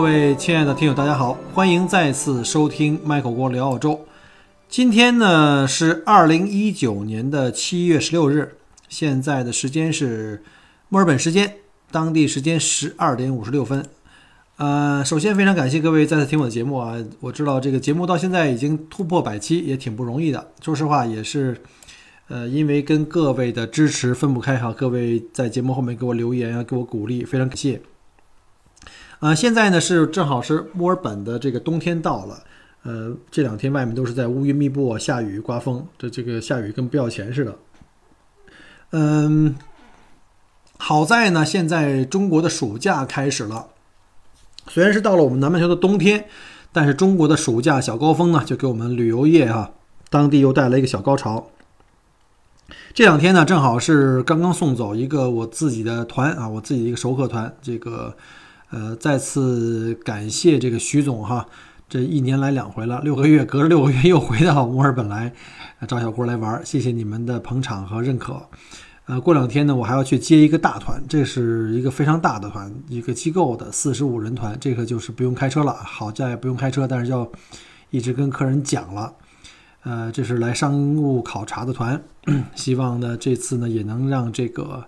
各位亲爱的听友，大家好，欢迎再次收听麦口郭聊澳洲。今天呢是二零一九年的七月十六日，现在的时间是墨尔本时间，当地时间十二点五十六分。呃，首先非常感谢各位再次听我的节目啊！我知道这个节目到现在已经突破百期，也挺不容易的。说实话，也是呃，因为跟各位的支持分不开哈。各位在节目后面给我留言啊，给我鼓励，非常感谢。啊，现在呢是正好是墨尔本的这个冬天到了，呃，这两天外面都是在乌云密布、下雨、刮风，这这个下雨跟不要钱似的。嗯，好在呢，现在中国的暑假开始了，虽然是到了我们南半球的冬天，但是中国的暑假小高峰呢，就给我们旅游业哈，当地又带来一个小高潮。这两天呢，正好是刚刚送走一个我自己的团啊，我自己的一个熟客团，这个。呃，再次感谢这个徐总哈，这一年来两回了，六个月隔着六个月又回到墨尔本来，找小郭来玩，谢谢你们的捧场和认可。呃，过两天呢，我还要去接一个大团，这是一个非常大的团，一个机构的四十五人团，这个就是不用开车了，好在不用开车，但是要一直跟客人讲了。呃，这是来商务考察的团，希望呢这次呢也能让这个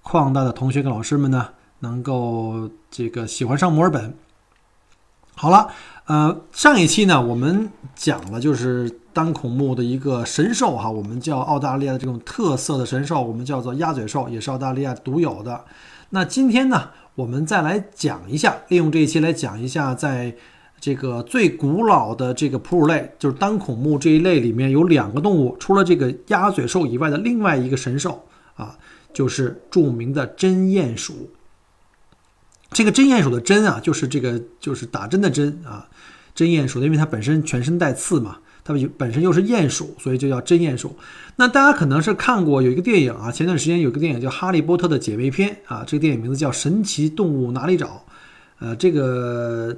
矿大的同学跟老师们呢。能够这个喜欢上墨尔本。好了，呃，上一期呢，我们讲了就是单孔目的一个神兽哈，我们叫澳大利亚的这种特色的神兽，我们叫做鸭嘴兽，也是澳大利亚独有的。那今天呢，我们再来讲一下，利用这一期来讲一下，在这个最古老的这个哺乳类，就是单孔目这一类里面有两个动物，除了这个鸭嘴兽以外的另外一个神兽啊，就是著名的针鼹鼠。这个针鼹鼠的针啊，就是这个就是打针的针啊，针鼹鼠，因为它本身全身带刺嘛，它本身又是鼹鼠，所以就叫针鼹鼠。那大家可能是看过有一个电影啊，前段时间有个电影叫《哈利波特》的姐妹篇啊，这个电影名字叫《神奇动物哪里找》。呃，这个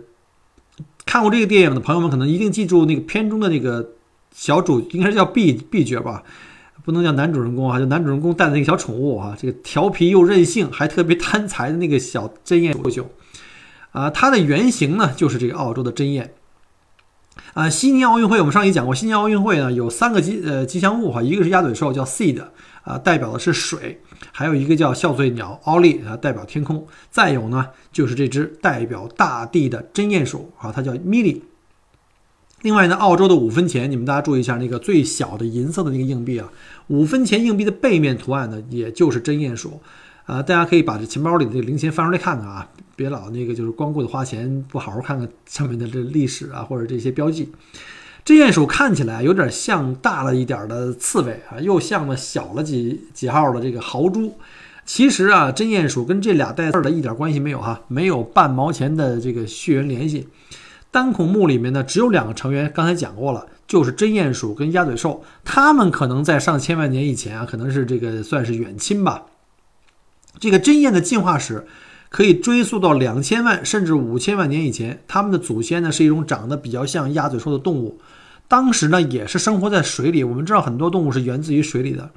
看过这个电影的朋友们可能一定记住那个片中的那个小主，应该是叫 B B 角吧。不能叫男主人公啊，就男主人公带的那个小宠物啊，这个调皮又任性，还特别贪财的那个小针鼹不朽，啊，它的原型呢就是这个澳洲的针鼹。啊，悉尼奥运会我们上一讲过，悉尼奥运会呢有三个吉呃吉祥物哈，一个是鸭嘴兽叫 Seed 啊，代表的是水，还有一个叫笑嘴鸟奥利啊，代表天空，再有呢就是这只代表大地的针鼹鼠啊，它叫 Milly。另外呢，澳洲的五分钱，你们大家注意一下，那个最小的银色的那个硬币啊，五分钱硬币的背面图案呢，也就是真鼹鼠，啊，大家可以把这钱包里的这个零钱翻出来看看啊，别老那个就是光顾着花钱，不好好看看上面的这历史啊或者这些标记。真鼹鼠看起来有点像大了一点的刺猬啊，又像了小了几几号的这个豪猪。其实啊，真鼹鼠跟这俩带字的一点关系没有哈，没有半毛钱的这个血缘联系。单孔目里面呢，只有两个成员，刚才讲过了，就是针鼹鼠跟鸭嘴兽。它们可能在上千万年以前啊，可能是这个算是远亲吧。这个针鼹的进化史可以追溯到两千万甚至五千万年以前。它们的祖先呢，是一种长得比较像鸭嘴兽的动物，当时呢也是生活在水里。我们知道很多动物是源自于水里的，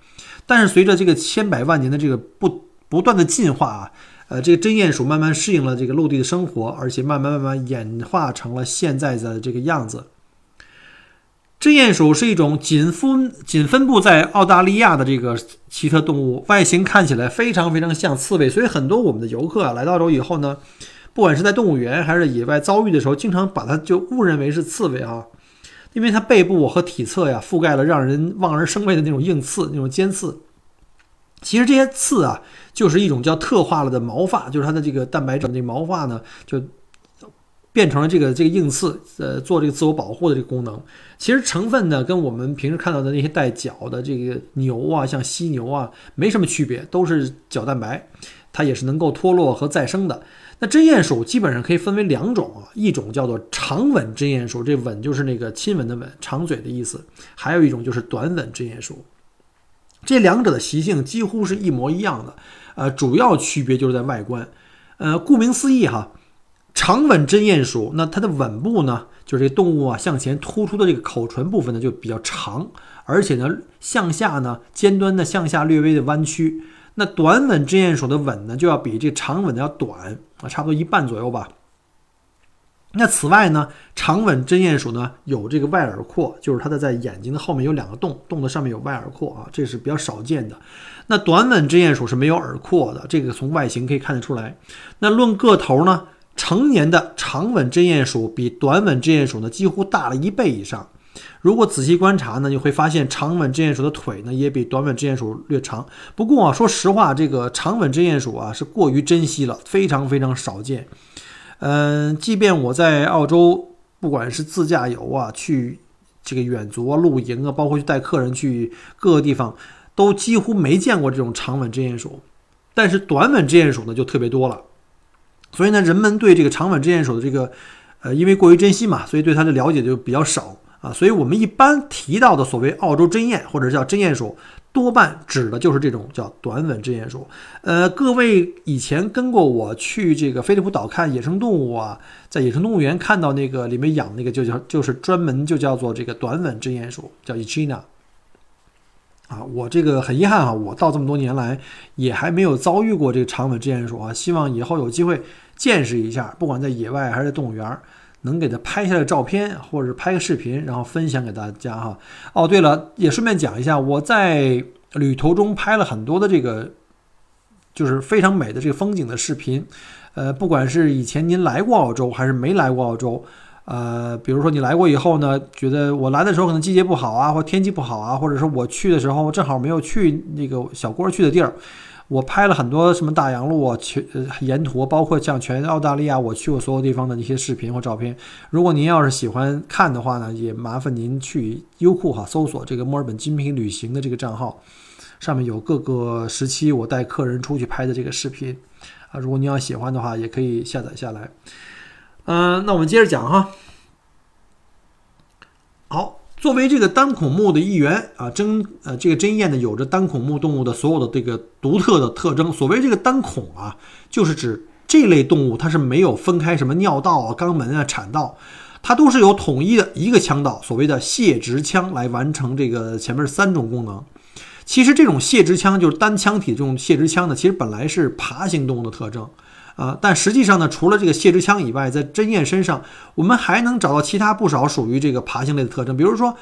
但是随着这个千百万年的这个不不断的进化啊。呃，这个针鼹鼠慢慢适应了这个陆地的生活，而且慢慢慢慢演化成了现在的这个样子。针鼹鼠是一种仅分仅分布在澳大利亚的这个奇特动物，外形看起来非常非常像刺猬，所以很多我们的游客啊来到澳洲以后呢，不管是在动物园还是野外遭遇的时候，经常把它就误认为是刺猬啊，因为它背部和体侧呀覆盖了让人望而生畏的那种硬刺，那种尖刺。其实这些刺啊，就是一种叫特化了的毛发，就是它的这个蛋白质，这毛发呢，就变成了这个这个硬刺，呃，做这个自我保护的这个功能。其实成分呢，跟我们平时看到的那些带角的这个牛啊，像犀牛啊，没什么区别，都是角蛋白。它也是能够脱落和再生的。那针鼹鼠基本上可以分为两种啊，一种叫做长吻针鼹鼠，这吻就是那个亲吻的吻，长嘴的意思；还有一种就是短吻针鼹鼠。这两者的习性几乎是一模一样的，呃，主要区别就是在外观。呃，顾名思义哈，长吻针鼹鼠，那它的吻部呢，就是这动物啊向前突出的这个口唇部分呢就比较长，而且呢向下呢尖端呢向下略微的弯曲。那短吻针鼹鼠的吻呢就要比这长吻的要短啊，差不多一半左右吧。那此外呢，长吻针鼹鼠呢有这个外耳廓，就是它的在眼睛的后面有两个洞，洞的上面有外耳廓啊，这是比较少见的。那短吻针鼹鼠是没有耳廓的，这个从外形可以看得出来。那论个头呢，成年的长吻针鼹鼠比短吻针鼹鼠呢几乎大了一倍以上。如果仔细观察呢，你会发现长吻针鼹鼠的腿呢也比短吻针鼹鼠略长。不过啊，说实话，这个长吻针鼹鼠啊是过于珍稀了，非常非常少见。嗯，即便我在澳洲，不管是自驾游啊，去这个远足啊、露营啊，包括去带客人去各个地方，都几乎没见过这种长吻针鼹鼠。但是短吻针鼹鼠呢，就特别多了。所以呢，人们对这个长吻针鼹鼠的这个，呃，因为过于珍惜嘛，所以对它的了解就比较少啊。所以我们一般提到的所谓澳洲针鼹或者叫针鼹鼠。多半指的就是这种叫短吻针鼹鼠。呃，各位以前跟过我去这个飞利浦岛看野生动物啊，在野生动物园看到那个里面养那个就叫就是专门就叫做这个短吻针鼹鼠，叫 Echina。啊，我这个很遗憾啊，我到这么多年来也还没有遭遇过这个长吻针鼹鼠啊，希望以后有机会见识一下，不管在野外还是在动物园儿。能给他拍下来照片，或者是拍个视频，然后分享给大家哈。哦，对了，也顺便讲一下，我在旅途中拍了很多的这个，就是非常美的这个风景的视频。呃，不管是以前您来过澳洲，还是没来过澳洲，呃，比如说你来过以后呢，觉得我来的时候可能季节不好啊，或天气不好啊，或者是我去的时候正好没有去那个小郭去的地儿。我拍了很多什么大洋路啊，全沿途包括像全澳大利亚我去过所有地方的一些视频或照片。如果您要是喜欢看的话呢，也麻烦您去优酷哈搜索这个墨尔本精品旅行的这个账号，上面有各个时期我带客人出去拍的这个视频啊。如果您要喜欢的话，也可以下载下来。嗯，那我们接着讲哈。好。作为这个单孔目的一员啊，针呃这个针鼹呢有着单孔目动物的所有的这个独特的特征。所谓这个单孔啊，就是指这类动物它是没有分开什么尿道啊、肛门啊、产道，它都是有统一的一个腔道，所谓的泄殖腔来完成这个前面三种功能。其实这种泄殖腔就是单腔体这种泄殖腔呢，其实本来是爬行动物的特征。啊，但实际上呢，除了这个泄殖腔以外，在针鼹身上，我们还能找到其他不少属于这个爬行类的特征。比如说，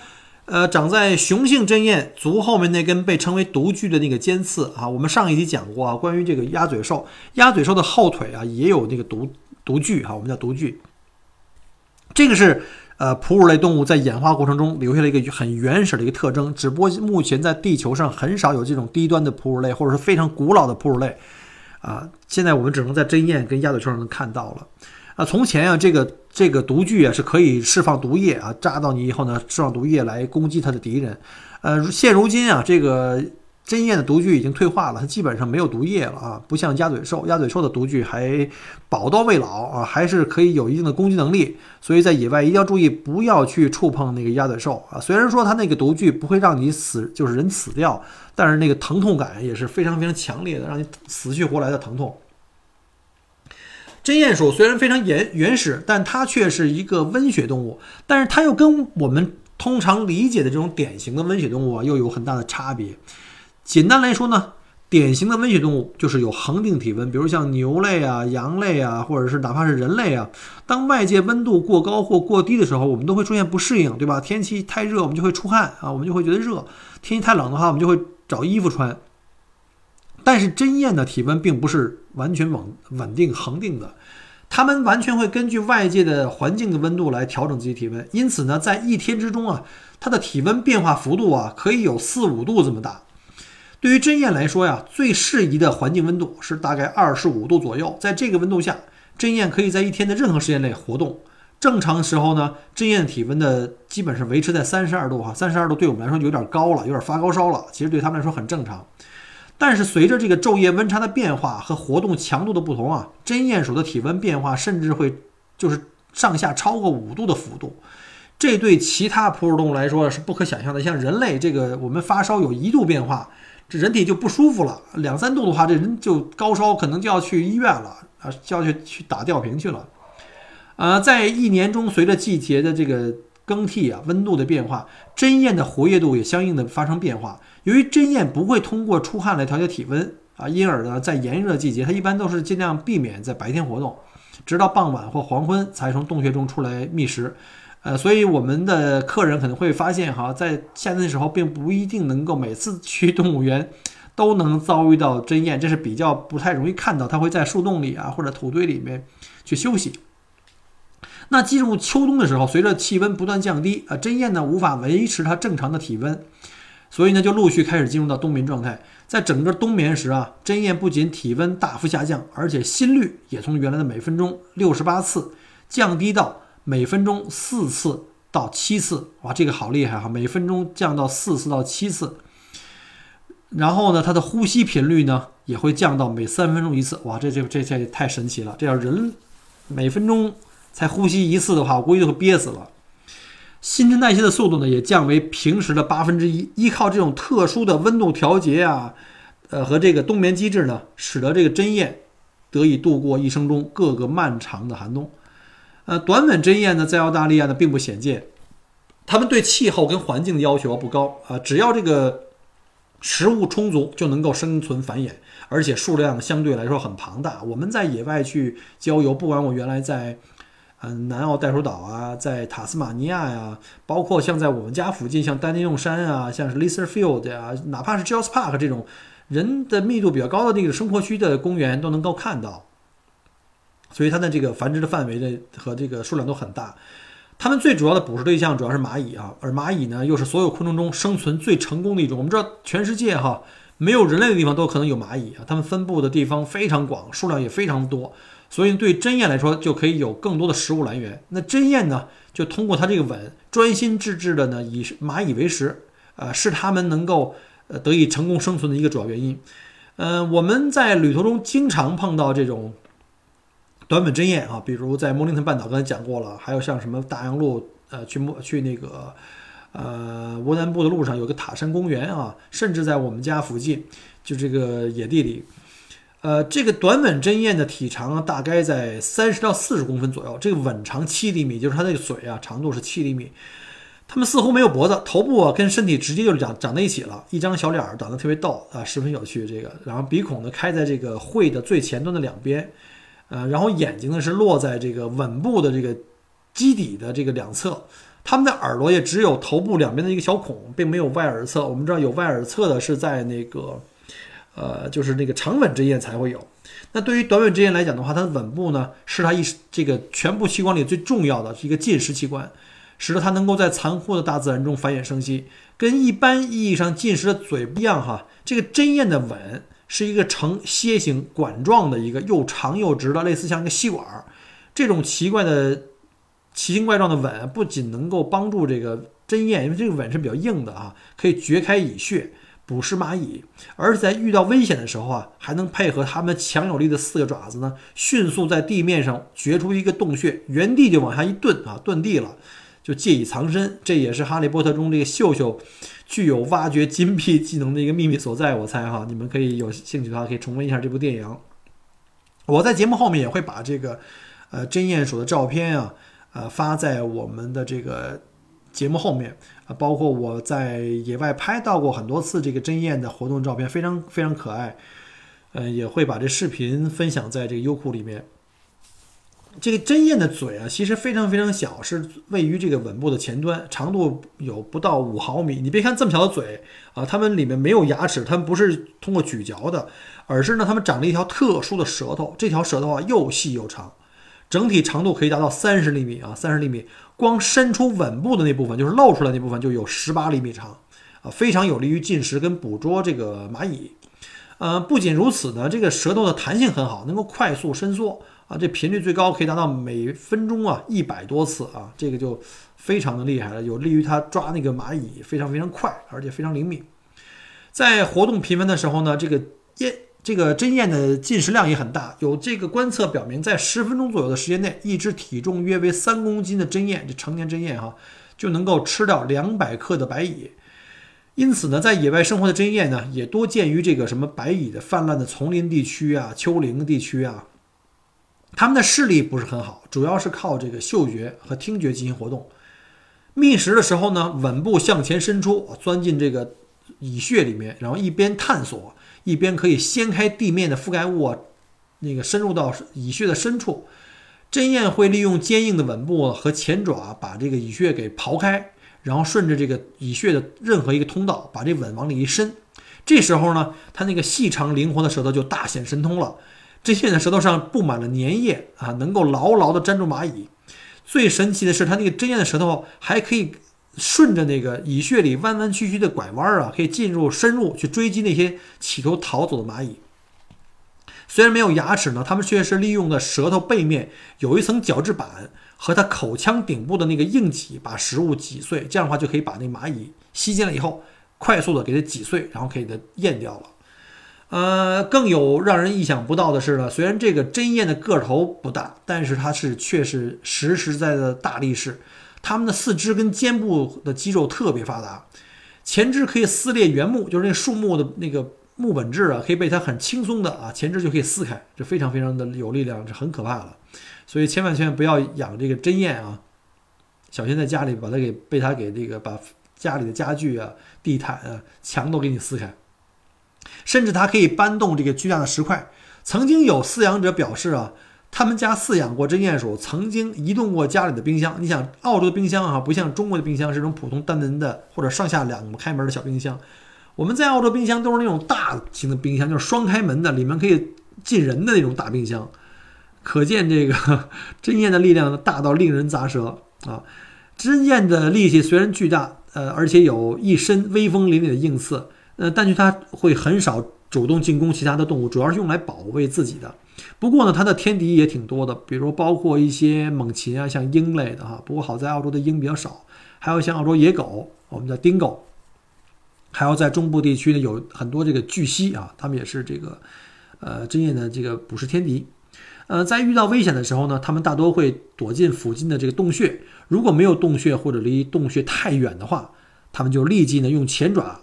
呃，长在雄性针鼹足后面那根被称为毒具的那个尖刺啊，我们上一集讲过啊，关于这个鸭嘴兽，鸭嘴兽的后腿啊也有那个毒毒具哈，我们叫毒具。这个是呃哺乳类动物在演化过程中留下了一个很原始的一个特征，只不过目前在地球上很少有这种低端的哺乳类，或者是非常古老的哺乳类。啊，现在我们只能在针眼跟鸭嘴兽上能看到了。啊，从前啊，这个这个毒具啊是可以释放毒液啊，扎到你以后呢，释放毒液来攻击它的敌人。呃，现如今啊，这个。针鼹的毒具已经退化了，它基本上没有毒液了啊，不像鸭嘴兽，鸭嘴兽的毒具还宝刀未老啊，还是可以有一定的攻击能力。所以在野外一定要注意，不要去触碰那个鸭嘴兽啊。虽然说它那个毒具不会让你死，就是人死掉，但是那个疼痛感也是非常非常强烈的，让你死去活来的疼痛。针鼹鼠虽然非常原原始，但它却是一个温血动物，但是它又跟我们通常理解的这种典型的温血动物啊，又有很大的差别。简单来说呢，典型的温血动物就是有恒定体温，比如像牛类啊、羊类啊，或者是哪怕是人类啊。当外界温度过高或过低的时候，我们都会出现不适应，对吧？天气太热，我们就会出汗啊，我们就会觉得热；天气太冷的话，我们就会找衣服穿。但是针鼹的体温并不是完全稳稳定恒定的，它们完全会根据外界的环境的温度来调整自己体温。因此呢，在一天之中啊，它的体温变化幅度啊，可以有四五度这么大。对于针鼹来说呀，最适宜的环境温度是大概二十五度左右。在这个温度下，针鼹可以在一天的任何时间内活动。正常时候呢，针鼹体温的基本是维持在三十二度哈，三十二度对我们来说有点高了，有点发高烧了。其实对他们来说很正常。但是随着这个昼夜温差的变化和活动强度的不同啊，针鼹鼠的体温变化甚至会就是上下超过五度的幅度，这对其他哺乳动物来说是不可想象的。像人类这个，我们发烧有一度变化，这人体就不舒服了；两三度的话，这人就高烧，可能就要去医院了啊，就要去去打吊瓶去了。呃，在一年中，随着季节的这个更替啊，温度的变化，针燕的活跃度也相应的发生变化。由于针燕不会通过出汗来调节体温啊，因而呢，在炎热季节，它一般都是尽量避免在白天活动，直到傍晚或黄昏才从洞穴中出来觅食。呃，所以我们的客人可能会发现哈，在夏天的时候，并不一定能够每次去动物园都能遭遇到针鼹，这是比较不太容易看到。它会在树洞里啊，或者土堆里面去休息。那进入秋冬的时候，随着气温不断降低啊，针鼹呢无法维持它正常的体温。所以呢，就陆续开始进入到冬眠状态。在整个冬眠时啊，针鼹不仅体温大幅下降，而且心率也从原来的每分钟六十八次降低到每分钟四次到七次。哇，这个好厉害哈！每分钟降到四次到七次。然后呢，它的呼吸频率呢也会降到每三分钟一次。哇，这这这这太神奇了！这要人每分钟才呼吸一次的话，我估计就会憋死了。新陈代谢的速度呢，也降为平时的八分之一。依靠这种特殊的温度调节啊，呃和这个冬眠机制呢，使得这个针叶得以度过一生中各个漫长的寒冬。呃，短吻针鼹呢，在澳大利亚呢并不鲜见，它们对气候跟环境的要求不高啊，只要这个食物充足就能够生存繁衍，而且数量相对来说很庞大。我们在野外去郊游，不管我原来在。嗯，南澳袋鼠岛啊，在塔斯马尼亚呀，包括像在我们家附近，像丹尼用山啊，像是 l i s e r Field 啊，哪怕是 j o s Park 这种人的密度比较高的那个生活区的公园，都能够看到。所以它的这个繁殖的范围的和这个数量都很大。它们最主要的捕食对象主要是蚂蚁啊，而蚂蚁呢又是所有昆虫中生存最成功的一种。我们知道，全世界哈没有人类的地方都可能有蚂蚁啊，它们分布的地方非常广，数量也非常多。所以对针鼹来说，就可以有更多的食物来源。那针鼹呢，就通过它这个吻，专心致志的呢，以蚂蚁为食，呃，是它们能够呃得以成功生存的一个主要原因。嗯，我们在旅途中经常碰到这种短吻针鼹啊，比如在莫林顿半岛，刚才讲过了，还有像什么大洋路，呃，去莫去那个呃乌南部的路上有个塔山公园啊，甚至在我们家附近，就这个野地里。呃，这个短吻针鼹的体长大概在三十到四十公分左右，这个吻长七厘米，就是它那个嘴啊，长度是七厘米。它们似乎没有脖子，头部啊跟身体直接就长长在一起了，一张小脸儿长得特别逗啊，十分有趣。这个，然后鼻孔呢开在这个喙的最前端的两边，呃，然后眼睛呢是落在这个吻部的这个基底的这个两侧。它们的耳朵也只有头部两边的一个小孔，并没有外耳侧。我们知道有外耳侧的是在那个。呃，就是那个长吻之燕才会有。那对于短吻之燕来讲的话，它的吻部呢，是它一这个全部器官里最重要的一个进食器官，使得它能够在残酷的大自然中繁衍生息。跟一般意义上进食的嘴不一样哈，这个针燕的吻是一个呈楔形管状的一个又长又直的，类似像一个吸管儿。这种奇怪的奇形怪状的吻，不仅能够帮助这个针鼹，因为这个吻是比较硬的啊，可以掘开蚁穴。捕食蚂蚁，而且在遇到危险的时候啊，还能配合它们强有力的四个爪子呢，迅速在地面上掘出一个洞穴，原地就往下一遁啊，遁地了，就借以藏身。这也是《哈利波特》中这个秀秀具有挖掘金币技能的一个秘密所在。我猜哈，你们可以有兴趣的话，可以重温一下这部电影。我在节目后面也会把这个呃针鼹鼠的照片啊，呃发在我们的这个。节目后面啊，包括我在野外拍到过很多次这个针鼹的活动照片，非常非常可爱。嗯，也会把这视频分享在这个优酷里面。这个针鼹的嘴啊，其实非常非常小，是位于这个吻部的前端，长度有不到五毫米。你别看这么小的嘴啊，它们里面没有牙齿，它们不是通过咀嚼的，而是呢，它们长了一条特殊的舌头，这条舌头啊又细又长，整体长度可以达到三十厘米啊，三十厘米。光伸出吻部的那部分，就是露出来那部分，就有十八厘米长，啊，非常有利于进食跟捕捉这个蚂蚁。呃，不仅如此呢，这个舌头的弹性很好，能够快速伸缩啊，这频率最高可以达到每分钟啊一百多次啊，这个就非常的厉害了，有利于它抓那个蚂蚁非常非常快，而且非常灵敏。在活动频繁的时候呢，这个燕这个针燕的进食量也很大。有这个观测表明，在十分钟左右的时间内，一只体重约为三公斤的针燕，这成年针燕哈，就能够吃掉两百克的白蚁。因此呢，在野外生活的针燕呢，也多见于这个什么白蚁的泛滥的丛林地区啊、丘陵地区啊。它们的视力不是很好，主要是靠这个嗅觉和听觉进行活动。觅食的时候呢，吻部向前伸出，钻进这个蚁穴里面，然后一边探索，一边可以掀开地面的覆盖物，那个深入到蚁穴的深处。针燕会利用坚硬的吻部和前爪把这个蚁穴给刨开。然后顺着这个蚁穴的任何一个通道，把这吻往里一伸，这时候呢，它那个细长灵活的舌头就大显神通了。针燕的舌头上布满了粘液啊，能够牢牢地粘住蚂蚁。最神奇的是，它那个针燕的舌头还可以顺着那个蚁穴里弯弯曲曲的拐弯啊，可以进入深入去追击那些企图逃走的蚂蚁。虽然没有牙齿呢，它们却是利用的舌头背面有一层角质板。和它口腔顶部的那个硬脊把食物挤碎，这样的话就可以把那蚂蚁吸进来以后，快速的给它挤碎，然后给它咽掉了。呃，更有让人意想不到的是呢，虽然这个针燕的个头不大，但是它是却是实实在在的大力士。它们的四肢跟肩部的肌肉特别发达，前肢可以撕裂原木，就是那树木的那个木本质啊，可以被它很轻松的啊前肢就可以撕开，这非常非常的有力量，这很可怕了。所以千万千万不要养这个针燕啊，小心在家里把它给被它给这个把家里的家具啊、地毯啊、墙都给你撕开，甚至它可以搬动这个巨大的石块。曾经有饲养者表示啊，他们家饲养过针鼹鼠，曾经移动过家里的冰箱。你想，澳洲的冰箱啊，不像中国的冰箱是种普通单门的或者上下两开门的小冰箱，我们在澳洲冰箱都是那种大型的冰箱，就是双开门的，里面可以进人的那种大冰箱。可见这个 针燕的力量大到令人咂舌啊！针燕的力气虽然巨大，呃，而且有一身威风凛凛的硬刺，呃，但是它会很少主动进攻其他的动物，主要是用来保卫自己的。不过呢，它的天敌也挺多的，比如包括一些猛禽啊，像鹰类的哈。不过好在澳洲的鹰比较少，还有像澳洲野狗，我们叫丁狗，还有在中部地区呢有很多这个巨蜥啊，它们也是这个呃针燕的这个捕食天敌。呃，在遇到危险的时候呢，他们大多会躲进附近的这个洞穴。如果没有洞穴或者离洞穴太远的话，他们就立即呢用前爪，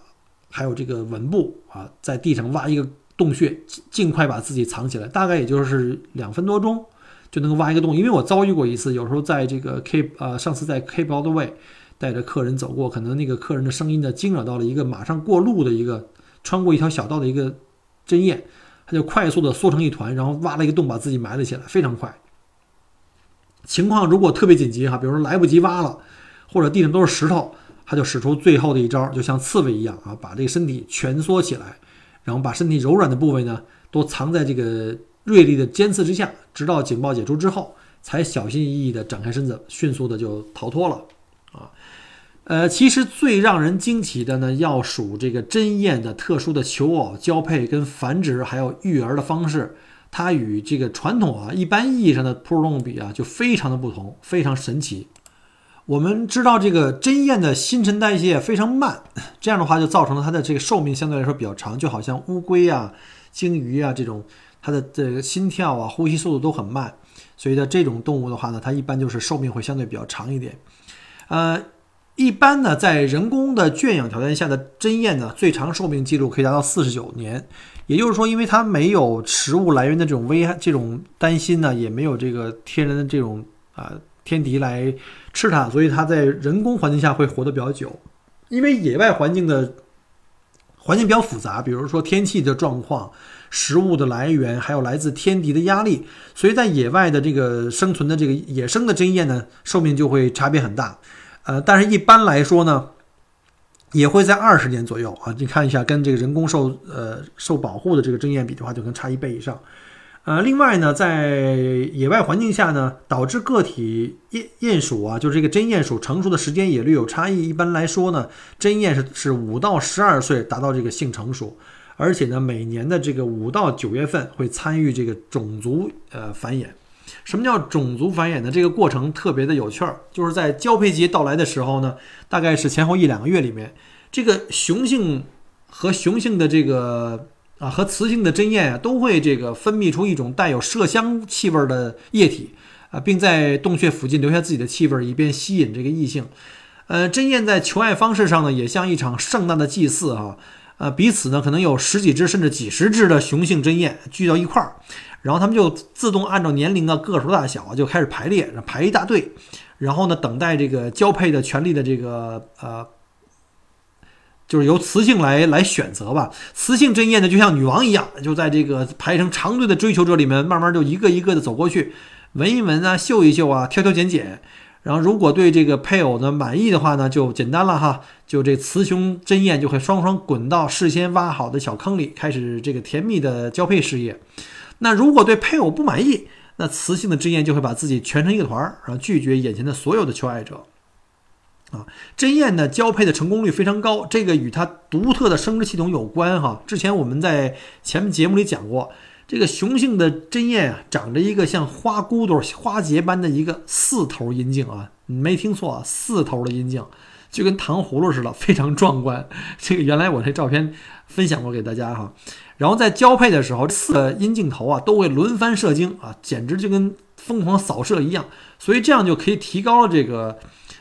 还有这个吻部啊，在地上挖一个洞穴，尽尽快把自己藏起来。大概也就是两分多钟就能够挖一个洞。因为我遭遇过一次，有时候在这个 Cape 呃，上次在 Cape All the Way 带着客人走过，可能那个客人的声音呢惊扰到了一个马上过路的一个穿过一条小道的一个针眼。他就快速的缩成一团，然后挖了一个洞，把自己埋了起来，非常快。情况如果特别紧急哈，比如说来不及挖了，或者地上都是石头，他就使出最后的一招，就像刺猬一样啊，把这个身体蜷缩起来，然后把身体柔软的部位呢都藏在这个锐利的尖刺之下，直到警报解除之后，才小心翼翼地展开身子，迅速的就逃脱了。呃，其实最让人惊奇的呢，要数这个针燕的特殊的求偶、交配跟繁殖，还有育儿的方式，它与这个传统啊一般意义上的哺乳动物比啊，就非常的不同，非常神奇。我们知道这个针燕的新陈代谢非常慢，这样的话就造成了它的这个寿命相对来说比较长，就好像乌龟啊、鲸鱼啊这种，它的这个心跳啊、呼吸速度都很慢，所以呢，这种动物的话呢，它一般就是寿命会相对比较长一点，呃。一般呢，在人工的圈养条件下的针燕呢，最长寿命记录可以达到四十九年。也就是说，因为它没有食物来源的这种危害、这种担心呢，也没有这个天然的这种啊天敌来吃它，所以它在人工环境下会活得比较久。因为野外环境的环境比较复杂，比如说天气的状况、食物的来源，还有来自天敌的压力，所以在野外的这个生存的这个野生的针燕呢，寿命就会差别很大。呃，但是一般来说呢，也会在二十年左右啊。你看一下，跟这个人工受呃受保护的这个针燕比的话，就跟差一倍以上。呃，另外呢，在野外环境下呢，导致个体鼹鼹鼠啊，就是这个真鼹鼠成熟的时间也略有差异。一般来说呢，真鼹是是五到十二岁达到这个性成熟，而且呢，每年的这个五到九月份会参与这个种族呃繁衍。什么叫种族繁衍呢？这个过程特别的有趣儿，就是在交配节到来的时候呢，大概是前后一两个月里面，这个雄性和雄性的这个啊和雌性的针燕啊，都会这个分泌出一种带有麝香气味的液体啊，并在洞穴附近留下自己的气味，以便吸引这个异性。呃，针燕在求爱方式上呢，也像一场盛大的祭祀哈。呃，彼此呢可能有十几只甚至几十只的雄性针燕聚到一块儿，然后他们就自动按照年龄啊、个数大小就开始排列，排一大队，然后呢等待这个交配的权利的这个呃。就是由雌性来来选择吧，雌性针燕呢就像女王一样，就在这个排成长队的追求者里面，慢慢就一个一个的走过去，闻一闻啊，嗅一嗅啊，挑挑拣拣，然后如果对这个配偶呢满意的话呢，就简单了哈，就这雌雄针燕就会双双滚到事先挖好的小坑里，开始这个甜蜜的交配事业。那如果对配偶不满意，那雌性的针燕就会把自己蜷成一个团儿，然后拒绝眼前的所有的求爱者。啊，针燕呢交配的成功率非常高，这个与它独特的生殖系统有关哈。之前我们在前面节目里讲过，这个雄性的针燕啊，长着一个像花骨朵、花结般的一个四头阴茎啊，你没听错啊，四头的阴茎，就跟糖葫芦似的，非常壮观。这个原来我这照片分享过给大家哈。然后在交配的时候，四个阴镜头啊都会轮番射精啊，简直就跟疯狂扫射一样，所以这样就可以提高这个。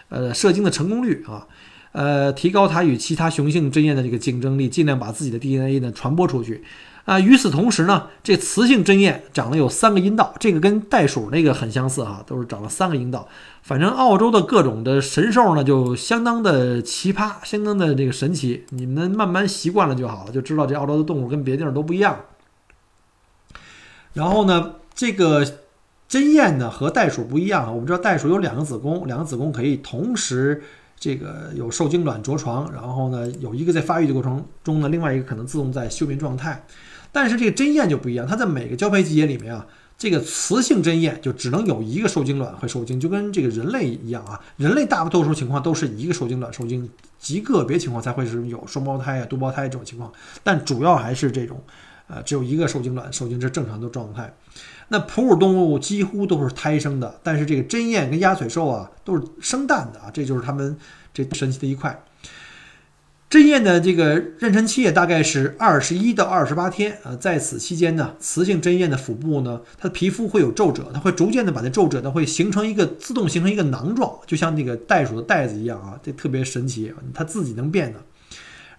呃，射精的成功率啊，呃，提高它与其他雄性针燕的这个竞争力，尽量把自己的 DNA 呢传播出去啊。与此同时呢，这雌性针燕长了有三个阴道，这个跟袋鼠那个很相似哈，都是长了三个阴道。反正澳洲的各种的神兽呢，就相当的奇葩，相当的这个神奇。你们慢慢习惯了就好了，就知道这澳洲的动物跟别地儿都不一样。然后呢，这个。针燕呢和袋鼠不一样啊，我们知道袋鼠有两个子宫，两个子宫可以同时这个有受精卵着床，然后呢有一个在发育的过程中呢，另外一个可能自动在休眠状态。但是这个针燕就不一样，它在每个交配季节里面啊，这个雌性针燕就只能有一个受精卵会受精，就跟这个人类一样啊，人类大多数情况都是一个受精卵受精，极个别情况才会是有双胞胎啊、多胞胎这种情况，但主要还是这种，呃，只有一个受精卵受精是正常的状态。那哺乳动物几乎都是胎生的，但是这个针燕跟鸭嘴兽啊都是生蛋的啊，这就是它们这神奇的一块。针燕的这个妊娠期也大概是二十一到二十八天啊，在此期间呢，雌性针燕的腹部呢，它的皮肤会有皱褶，它会逐渐的把那皱褶呢会形成一个自动形成一个囊状，就像那个袋鼠的袋子一样啊，这特别神奇，它自己能变的。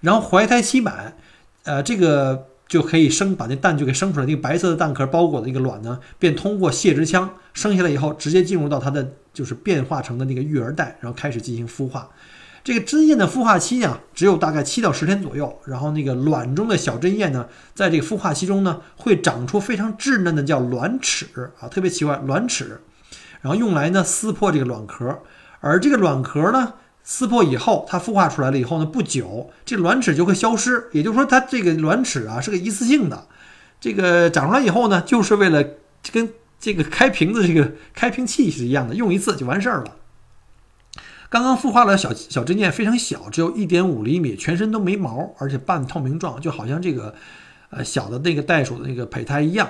然后怀胎期满，呃，这个。就可以生把那蛋就给生出来，那个白色的蛋壳包裹的一个卵呢，便通过泄殖腔生下来以后，直接进入到它的就是变化成的那个育儿袋，然后开始进行孵化。这个针叶的孵化期呢，只有大概七到十天左右。然后那个卵中的小针叶呢，在这个孵化期中呢，会长出非常稚嫩的叫卵齿啊，特别奇怪，卵齿，然后用来呢撕破这个卵壳，而这个卵壳呢。撕破以后，它孵化出来了以后呢，不久这卵齿就会消失。也就是说，它这个卵齿啊是个一次性的，这个长出来以后呢，就是为了跟这个开瓶子这个开瓶器是一样的，用一次就完事儿了。刚刚孵化的小小针燕非常小，只有一点五厘米，全身都没毛，而且半透明状，就好像这个呃小的那个袋鼠的那个胚胎一样，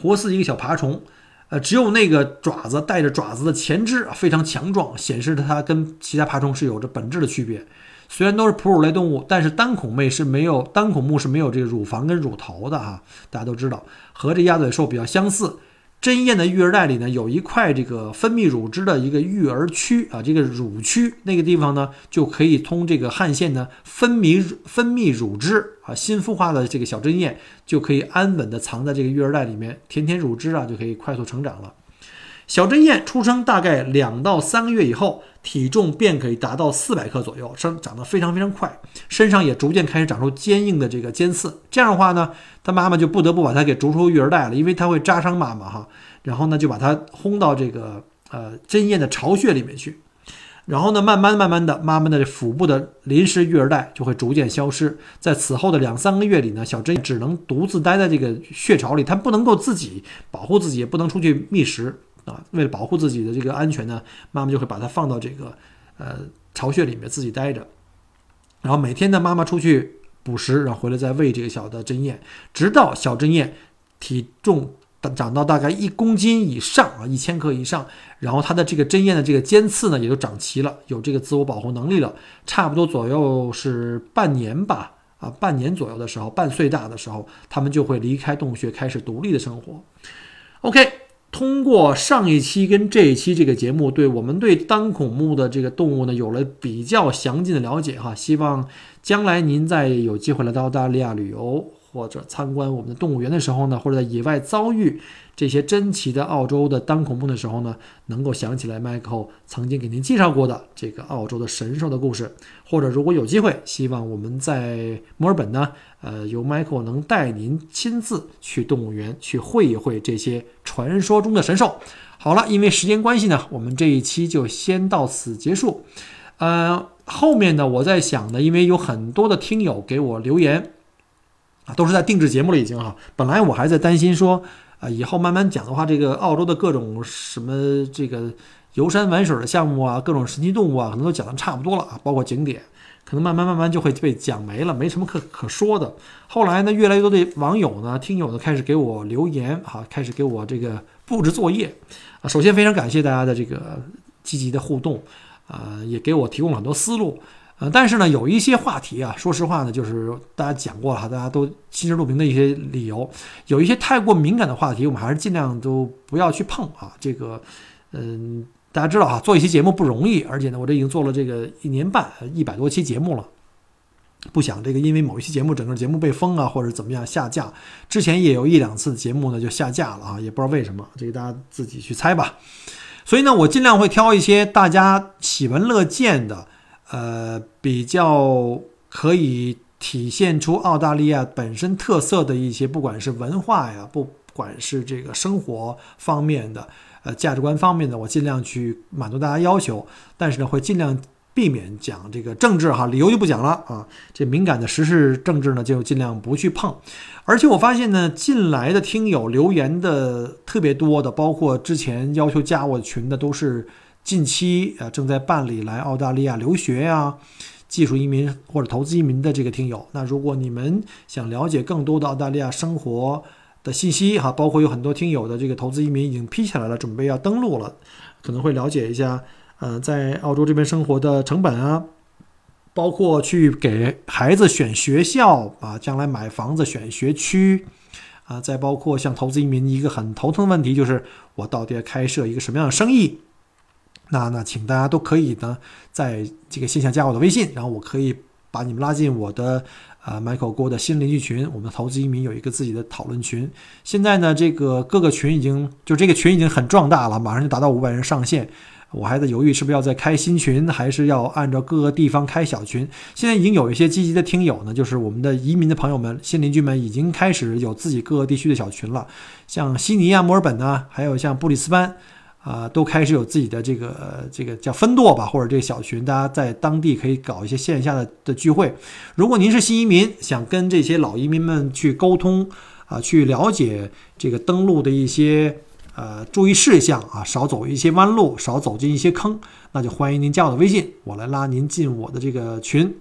活似一个小爬虫。呃，只有那个爪子带着爪子的前肢非常强壮，显示着它跟其他爬虫是有着本质的区别。虽然都是哺乳类动物，但是单孔目是没有单孔目是没有这个乳房跟乳头的哈。大家都知道，和这鸭嘴兽比较相似。针燕的育儿袋里呢，有一块这个分泌乳汁的一个育儿区啊，这个乳区那个地方呢，就可以通这个汗腺呢分泌分泌乳汁啊，新孵化的这个小针燕就可以安稳的藏在这个育儿袋里面，舔舔乳汁啊，就可以快速成长了。小针燕出生大概两到三个月以后，体重便可以达到四百克左右，生长得非常非常快，身上也逐渐开始长出坚硬的这个尖刺。这样的话呢，它妈妈就不得不把它给逐出育儿袋了，因为它会扎伤妈妈哈。然后呢，就把它轰到这个呃针燕的巢穴里面去。然后呢，慢慢慢慢的，妈妈的腹部的临时育儿袋就会逐渐消失。在此后的两三个月里呢，小针只能独自待在这个穴巢里，它不能够自己保护自己，也不能出去觅食。啊，为了保护自己的这个安全呢，妈妈就会把它放到这个呃巢穴里面自己待着，然后每天呢，妈妈出去捕食，然后回来再喂这个小的针燕，直到小针燕体重长到大概一公斤以上啊，一千克以上，然后它的这个针燕的这个尖刺呢也就长齐了，有这个自我保护能力了，差不多左右是半年吧。啊半年左右的时候，半岁大的时候，它们就会离开洞穴，开始独立的生活。OK，通过上一期跟这一期这个节目，对我们对单孔目的这个动物呢有了比较详尽的了解哈。希望将来您再有机会来到澳大利亚旅游。或者参观我们的动物园的时候呢，或者在野外遭遇这些珍奇的澳洲的单孔目的时候呢，能够想起来 Michael 曾经给您介绍过的这个澳洲的神兽的故事。或者如果有机会，希望我们在墨尔本呢，呃，由 Michael 能带您亲自去动物园去会一会这些传说中的神兽。好了，因为时间关系呢，我们这一期就先到此结束。呃，后面呢，我在想呢，因为有很多的听友给我留言。啊，都是在定制节目了已经哈。本来我还在担心说，啊，以后慢慢讲的话，这个澳洲的各种什么这个游山玩水的项目啊，各种神奇动物啊，可能都讲的差不多了啊，包括景点，可能慢慢慢慢就会被讲没了，没什么可可说的。后来呢，越来越多的网友呢、听友呢开始给我留言，哈，开始给我这个布置作业啊。首先非常感谢大家的这个积极的互动，啊，也给我提供了很多思路。呃，但是呢，有一些话题啊，说实话呢，就是大家讲过了哈，大家都心知肚明的一些理由。有一些太过敏感的话题，我们还是尽量都不要去碰啊。这个，嗯，大家知道哈，做一期节目不容易，而且呢，我这已经做了这个一年半，一百多期节目了，不想这个因为某一期节目整个节目被封啊，或者怎么样下架。之前也有一两次节目呢就下架了啊，也不知道为什么，这个大家自己去猜吧。所以呢，我尽量会挑一些大家喜闻乐见的。呃，比较可以体现出澳大利亚本身特色的一些，不管是文化呀，不管是这个生活方面的，呃，价值观方面的，我尽量去满足大家要求。但是呢，会尽量避免讲这个政治哈，理由就不讲了啊。这敏感的时事政治呢，就尽量不去碰。而且我发现呢，进来的听友留言的特别多的，包括之前要求加我群的，都是。近期呃正在办理来澳大利亚留学呀、技术移民或者投资移民的这个听友，那如果你们想了解更多的澳大利亚生活的信息哈，包括有很多听友的这个投资移民已经批下来了，准备要登陆了，可能会了解一下，呃，在澳洲这边生活的成本啊，包括去给孩子选学校啊，将来买房子选学区啊，再包括像投资移民一个很头疼的问题就是我到底要开设一个什么样的生意。那那，请大家都可以呢，在这个线下加我的微信，然后我可以把你们拉进我的呃 Michael 郭的新邻居群。我们投资移民有一个自己的讨论群。现在呢，这个各个群已经就这个群已经很壮大了，马上就达到五百人上线。我还在犹豫是不是要再开新群，还是要按照各个地方开小群。现在已经有一些积极的听友呢，就是我们的移民的朋友们、新邻居们，已经开始有自己各个地区的小群了，像悉尼啊、墨尔本啊，还有像布里斯班。啊，都开始有自己的这个这个叫分舵吧，或者这个小群，大家在当地可以搞一些线下的的聚会。如果您是新移民，想跟这些老移民们去沟通啊，去了解这个登陆的一些呃注意事项啊，少走一些弯路，少走进一些坑，那就欢迎您加我的微信，我来拉您进我的这个群。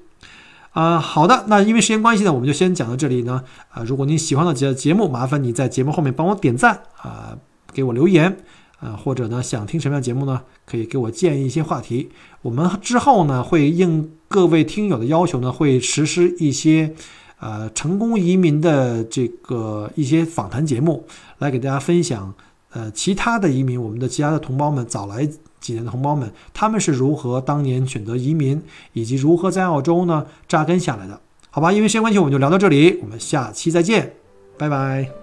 啊，好的，那因为时间关系呢，我们就先讲到这里呢。啊，如果您喜欢的节节目，麻烦你在节目后面帮我点赞啊，给我留言。啊，或者呢，想听什么样节目呢？可以给我建议一些话题。我们之后呢，会应各位听友的要求呢，会实施一些呃成功移民的这个一些访谈节目，来给大家分享呃其他的移民，我们的其他的同胞们，早来几年的同胞们，他们是如何当年选择移民，以及如何在澳洲呢扎根下来的？好吧，因为时间关系，我们就聊到这里，我们下期再见，拜拜。